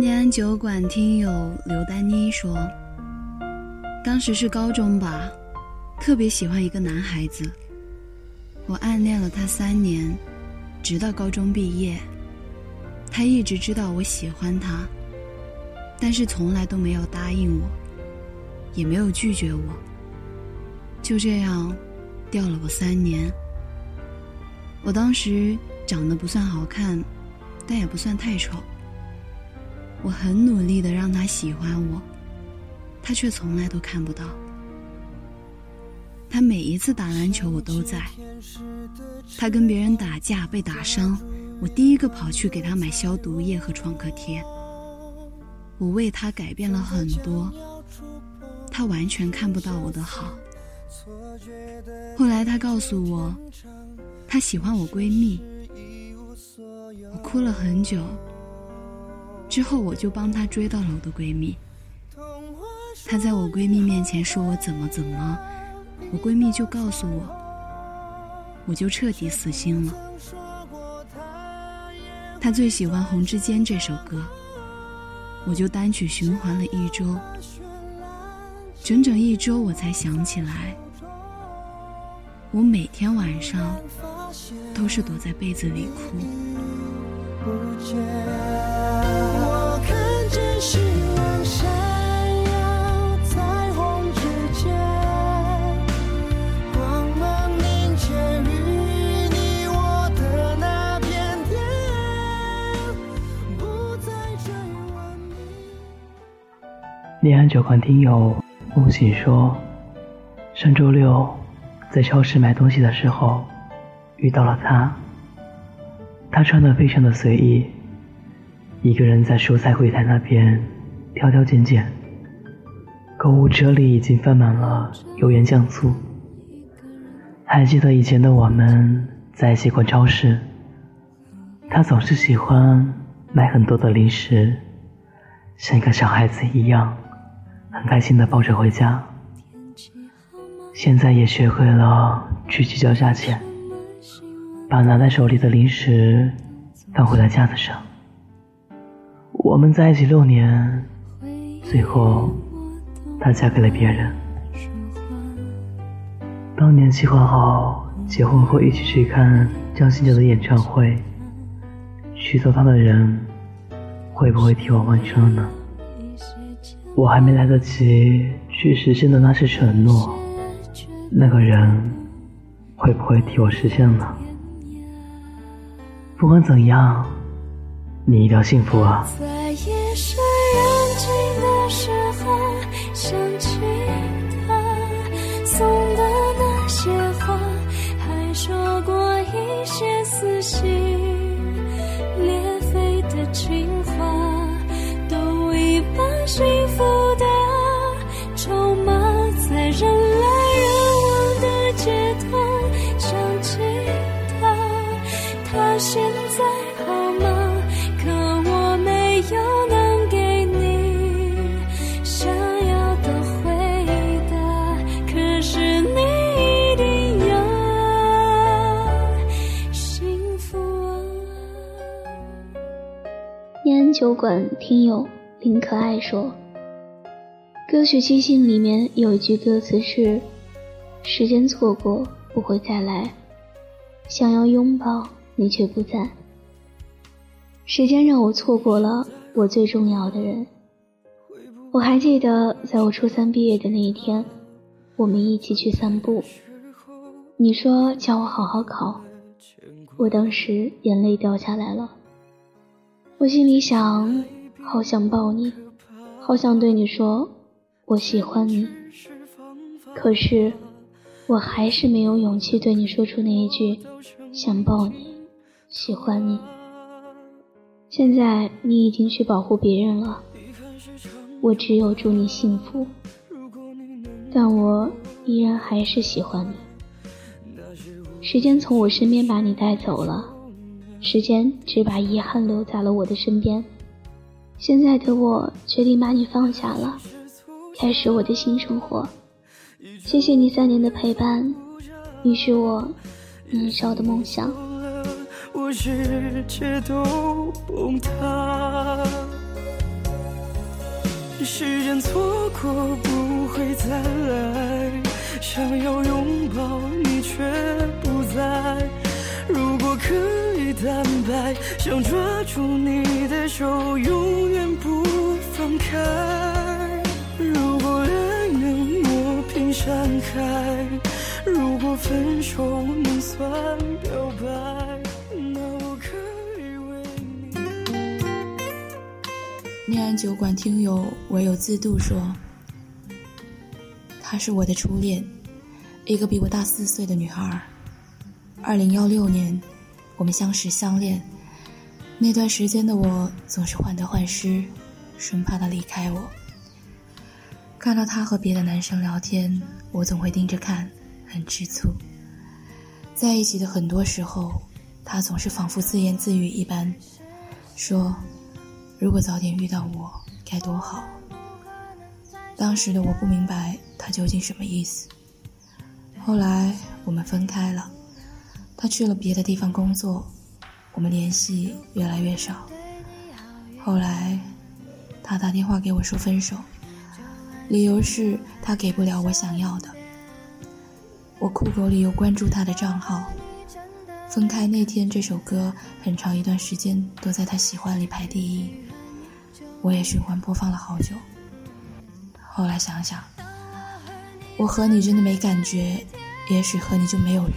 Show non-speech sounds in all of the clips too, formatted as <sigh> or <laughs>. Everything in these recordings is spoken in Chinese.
念安酒馆听友刘丹妮说：“当时是高中吧，特别喜欢一个男孩子，我暗恋了他三年，直到高中毕业。他一直知道我喜欢他，但是从来都没有答应我，也没有拒绝我。就这样，吊了我三年。我当时长得不算好看，但也不算太丑。”我很努力的让他喜欢我，他却从来都看不到。他每一次打篮球我都在，他跟别人打架被打伤，我第一个跑去给他买消毒液和创可贴。我为他改变了很多，他完全看不到我的好。后来他告诉我，他喜欢我闺蜜，我哭了很久。之后我就帮她追到了我的闺蜜，她在我闺蜜面前说我怎么怎么，我闺蜜就告诉我，我就彻底死心了。她最喜欢《红之间》这首歌，我就单曲循环了一周，整整一周我才想起来，我每天晚上都是躲在被子里哭。恋安酒馆听友梦醒说，上周六在超市买东西的时候遇到了他，他穿的非常的随意。一个人在蔬菜柜台那边挑挑拣拣，购物车里已经放满了油盐酱醋。还记得以前的我们在一起逛超市，他总是喜欢买很多的零食，像一个小孩子一样，很开心的抱着回家。现在也学会了去计较价钱，把拿在手里的零食放回了架子上。我们在一起六年，最后她嫁给了别人。当年计划好结婚后一起去看张信哲的演唱会，娶走她的人会不会替我换车呢？我还没来得及去实现的那些承诺，那个人会不会替我实现呢？不管怎样。你一定要幸福啊！酒馆听友林可爱说：“歌曲《寄信》里面有一句歌词是‘时间错过不会再来，想要拥抱你却不在’。时间让我错过了我最重要的人。我还记得，在我初三毕业的那一天，我们一起去散步。你说叫我好好考，我当时眼泪掉下来了。”我心里想，好想抱你，好想对你说我喜欢你，可是我还是没有勇气对你说出那一句想抱你，喜欢你。现在你已经去保护别人了，我只有祝你幸福，但我依然还是喜欢你。时间从我身边把你带走了。时间只把遗憾留在了我的身边，现在的我决定把你放下了，开始我的新生活。谢谢你三年的陪伴，你是我年少的梦想。时间错过不会再来，想要拥抱你却不在。如果可以坦白，想抓住你的手，永远不放开。如果爱能磨平山海，如果分手能算表白，那我可以为你。念安酒馆听友唯有自度说，她是我的初恋，一个比我大四岁的女孩。二零幺六年，我们相识相恋。那段时间的我总是患得患失，生怕他离开我。看到他和别的男生聊天，我总会盯着看，很吃醋。在一起的很多时候，他总是仿佛自言自语一般，说：“如果早点遇到我，该多好。”当时的我不明白他究竟什么意思。后来我们分开了。他去了别的地方工作，我们联系越来越少。后来，他打电话给我说分手，理由是他给不了我想要的。我酷狗里有关注他的账号，分开那天这首歌很长一段时间都在他喜欢里排第一，我也循环播放了好久。后来想想，我和你真的没感觉，也许和你就没有缘。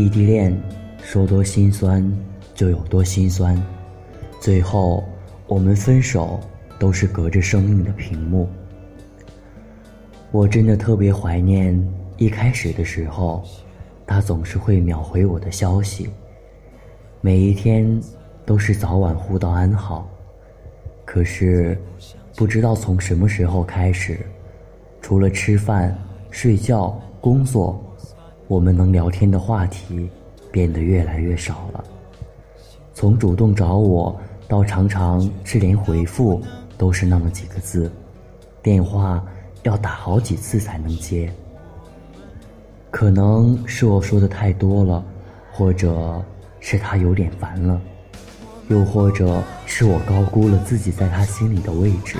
异地恋说多心酸就有多心酸，最后我们分手都是隔着生命的屏幕。我真的特别怀念一开始的时候，他总是会秒回我的消息，每一天都是早晚互道安好。可是不知道从什么时候开始，除了吃饭、睡觉、工作。我们能聊天的话题变得越来越少了。从主动找我到常常是连回复都是那么几个字，电话要打好几次才能接。可能是我说的太多了，或者是他有点烦了，又或者是我高估了自己在他心里的位置。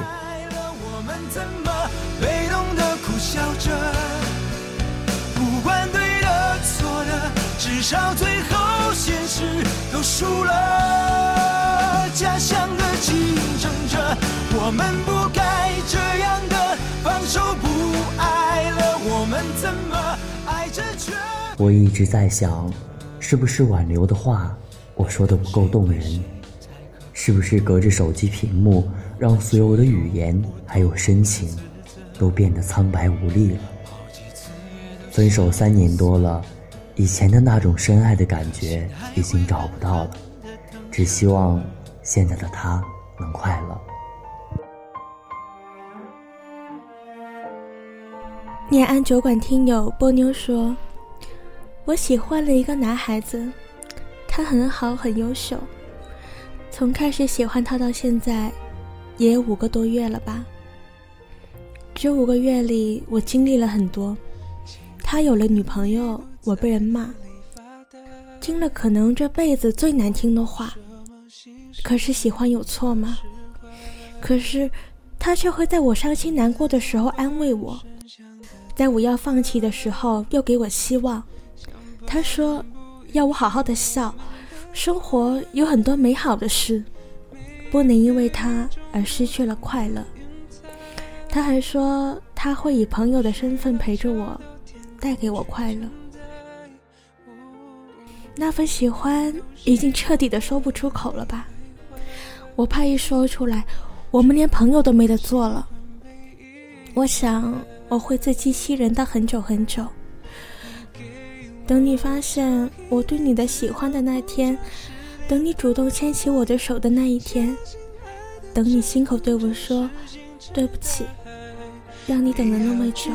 我们不该这样的放手不爱了。我们怎么爱着却？我一直在想，是不是挽留的话我说的不够动人？是不是隔着手机屏幕，让所有的语言还有深情都变得苍白无力了？分手三年多了。以前的那种深爱的感觉已经找不到了，只希望现在的他能快乐。念安酒馆听友波妞说：“我喜欢了一个男孩子，他很好，很优秀。从开始喜欢他到现在，也有五个多月了吧。这五个月里，我经历了很多。他有了女朋友。”我被人骂，听了可能这辈子最难听的话。可是喜欢有错吗？可是他却会在我伤心难过的时候安慰我，在我要放弃的时候又给我希望。他说要我好好的笑，生活有很多美好的事，不能因为他而失去了快乐。他还说他会以朋友的身份陪着我，带给我快乐。那份喜欢已经彻底的说不出口了吧？我怕一说出来，我们连朋友都没得做了。我想我会自欺欺人到很久很久。等你发现我对你的喜欢的那天，等你主动牵起我的手的那一天，等你亲口对我说对不起，让你等了那么久。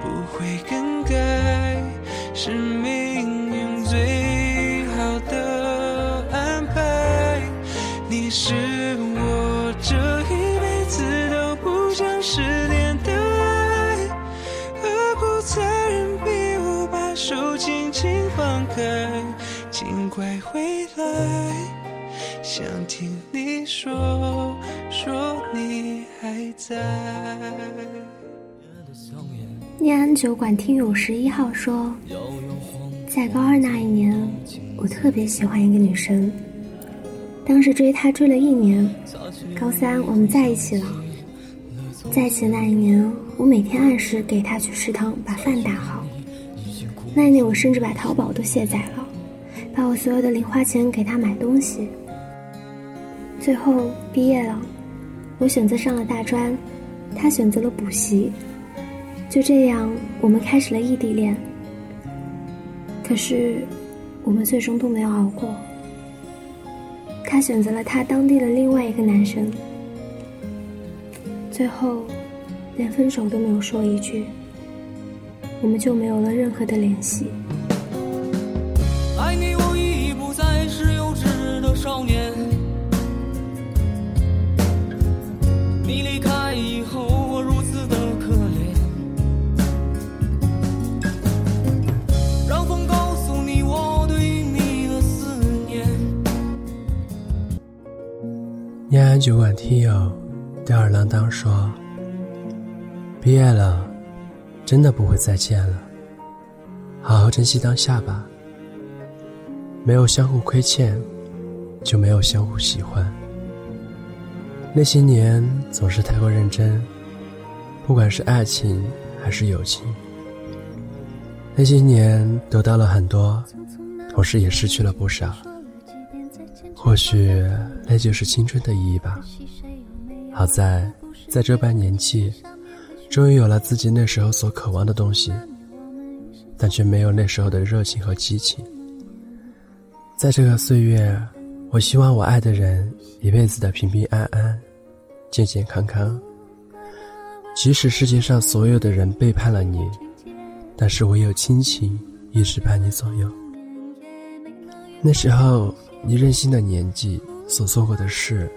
不会更改，是命运最好的安排。你是我这一辈子都不想失手轻轻放开？请快回来，想听你说说你还在。念安酒馆听友十一号说，在高二那一年，我特别喜欢一个女生，当时追她追了一年，高三我们在一起了。在一起那一年，我每天按时给她去食堂把饭打好。那一年我甚至把淘宝都卸载了，把我所有的零花钱给他买东西。最后毕业了，我选择上了大专，他选择了补习。就这样，我们开始了异地恋。可是，我们最终都没有熬过。他选择了他当地的另外一个男生，最后，连分手都没有说一句，我们就没有了任何的联系。爱你，我已不再是幼稚的少年。你离开以后，我如此的可怜。让风告诉你我对你的思念。延安酒馆听友吊儿郎当说：“毕业了，真的不会再见了，好好珍惜当下吧。没有相互亏欠，就没有相互喜欢。那些年总是太过认真，不管是爱情还是友情。那些年得到了很多，同时也失去了不少。或许那就是青春的意义吧。好在，在这般年纪，终于有了自己那时候所渴望的东西，但却没有那时候的热情和激情。在这个岁月，我希望我爱的人一辈子的平平安安、健健康康。即使世界上所有的人背叛了你，但是唯有亲情一直伴你左右。那时候你任性的年纪所做过的事，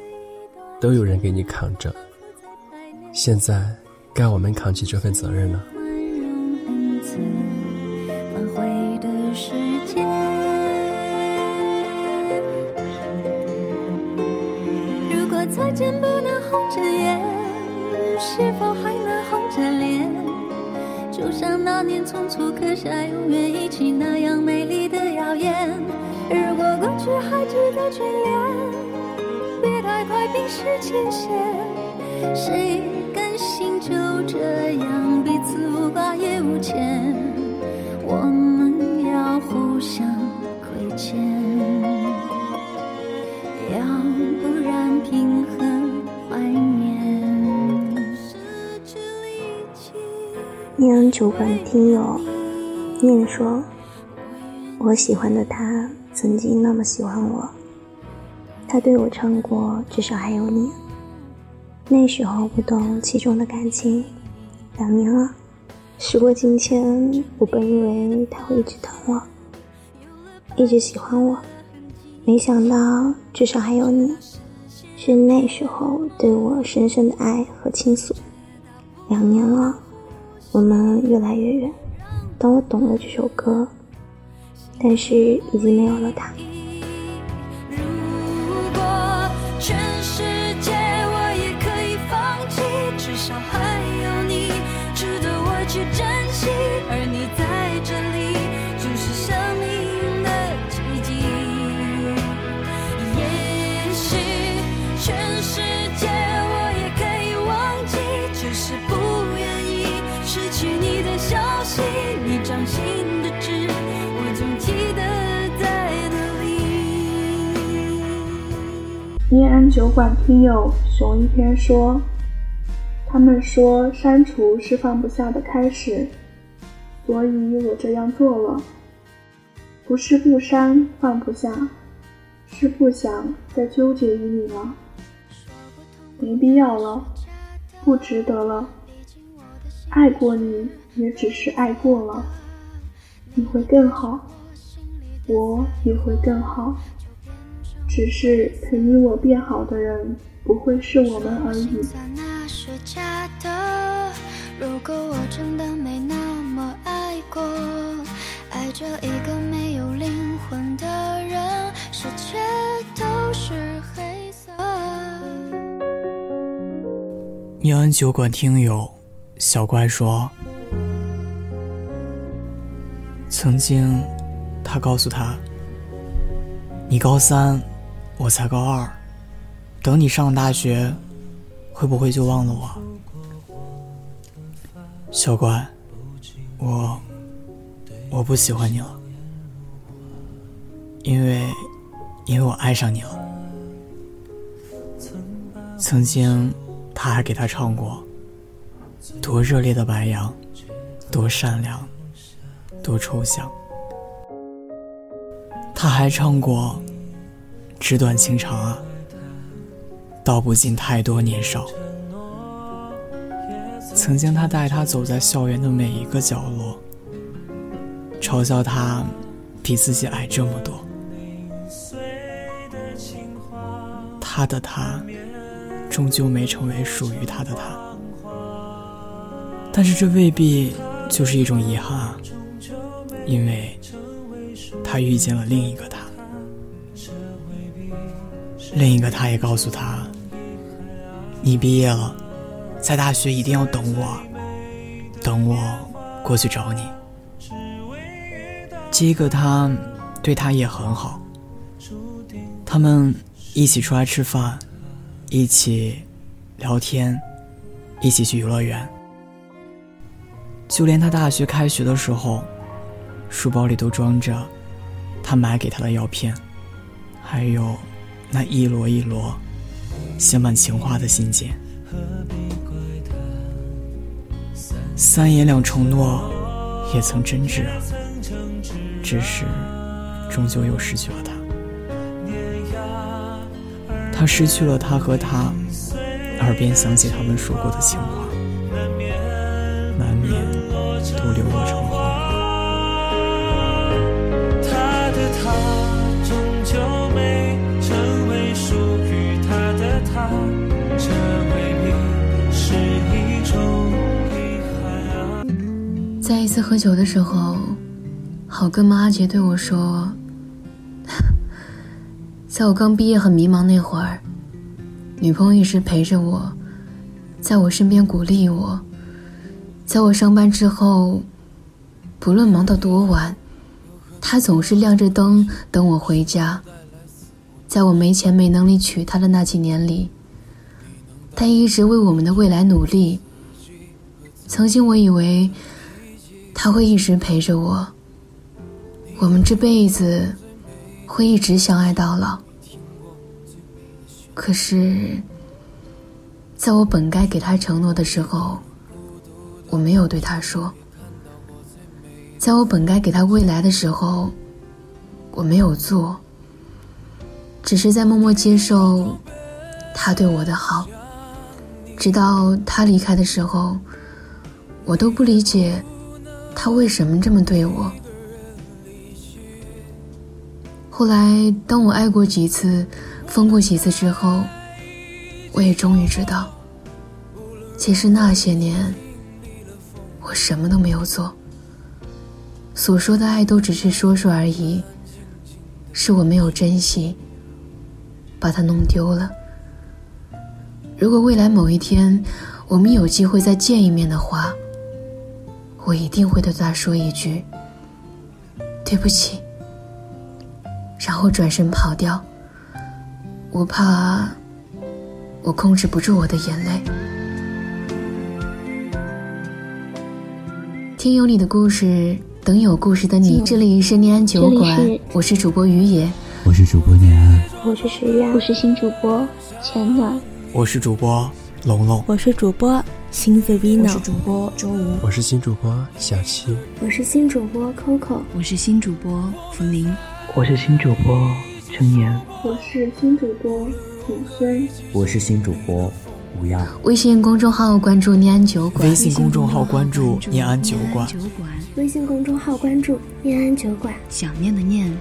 都有人给你扛着。现在该我们扛起这份责任了。返回的时间。如果再见不能红着眼，是否还能红着脸？就像那年匆促刻下永远一起那样美丽的谣言。如果过去还值得眷恋，别太快冰释前嫌。谁甘心这样彼此无挂也无牵？我们要互相亏欠，要不然凭何怀念？失去力气。念安酒馆听友念说：“我喜欢的他曾经那么喜欢我，他对我唱过《至少还有你》。那时候不懂其中的感情，两年了，时过境迁，我本以为他会一直疼我，一直喜欢我，没想到至少还有你，是那时候对我深深的爱和倾诉。两年了。”我们越来越远。当我懂了这首歌，但是已经没有了他。失去你的消息，你掌心的痣，我总记得在哪里。念安酒馆听友熊一天说：“他们说删除是放不下的开始，所以我这样做了。不是不删放不下，是不想再纠结于你了。没必要了，不值得了。爱过你，也只是爱过了。你会更好，我也会更好。只是陪你我变好的人，不会是我们而已。如果我真的没那么爱过，爱着一个没有灵魂的人，世界都是黑色。妙安酒馆听友小怪说，曾经他告诉他：“你高三，我才高二，等你上了大学，会不会就忘了我？”小乖，我我不喜欢你了，因为因为我爱上你了。曾经他还给他唱过《多热烈的白杨》，多善良，多抽象。他还唱过《纸短情长啊》，道不尽太多年少。曾经，他带她走在校园的每一个角落，嘲笑她比自己矮这么多。他的他，终究没成为属于他的他。但是这未必就是一种遗憾，因为他遇见了另一个他，另一个他也告诉他，你毕业了。在大学一定要等我，等我过去找你。这个他对他也很好，他们一起出来吃饭，一起聊天，一起去游乐园。就连他大学开学的时候，书包里都装着他买给他的药片，还有那一摞一摞写满情话的信件。三言两承诺，也曾真挚，只是终究又失去了他。他失去了他和他，耳边响起他们说过的情话，次喝酒的时候，好哥们阿杰对我说：“ <laughs> 在我刚毕业很迷茫那会儿，女朋友一直陪着我，在我身边鼓励我。在我上班之后，不论忙到多晚，她总是亮着灯等我回家。在我没钱没能力娶她的那几年里，她一直为我们的未来努力。曾经我以为。”他会一直陪着我，我们这辈子会一直相爱到老。可是，在我本该给他承诺的时候，我没有对他说；在我本该给他未来的时候，我没有做，只是在默默接受他对我的好。直到他离开的时候，我都不理解。他为什么这么对我？后来，当我爱过几次，疯过几次之后，我也终于知道，其实那些年，我什么都没有做。所说的爱都只是说说而已，是我没有珍惜，把它弄丢了。如果未来某一天，我们有机会再见一面的话，我一定会对他说一句：“对不起。”然后转身跑掉。我怕我控制不住我的眼泪。听有你的故事，等有故事的你。这里是念安酒馆，我是主播于野，我是主播念安，我是石月，我是新主播浅暖，我是主播龙龙，我是主播。新 The Vino，我是主播周吴，我是新主播小七，我是新主播 Coco，我是新主播福林，我是新主播陈岩，我是新主播挺虽。我是新主播吴漾。微信公众号关注念安酒馆。微信公众号关注念安酒馆。微信公众号关注念安酒馆。想念的念，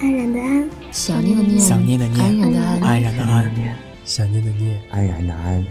安然的安。想念的念，想念的念，安然的安，安然的安，想念的念，安然的安。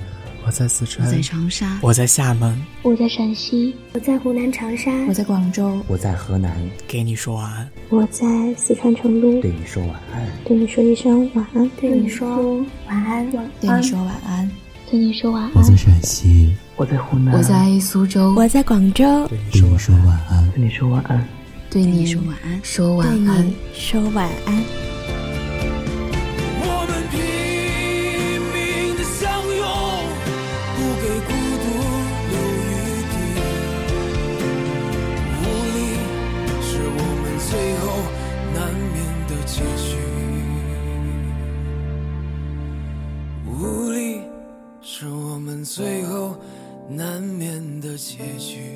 我在四川，我在长沙，我在厦门，我在陕西，我在湖南长沙，我在广州，我在河南，给你说晚安。我在四川成都，对你说晚安，对你说一声晚安，对你说晚安，对你说晚安，对你说晚安。我在陕西，我在湖南，我在苏州，我在广州，对你说晚安，对你说晚安，对你说晚安，说晚安，说晚安。也许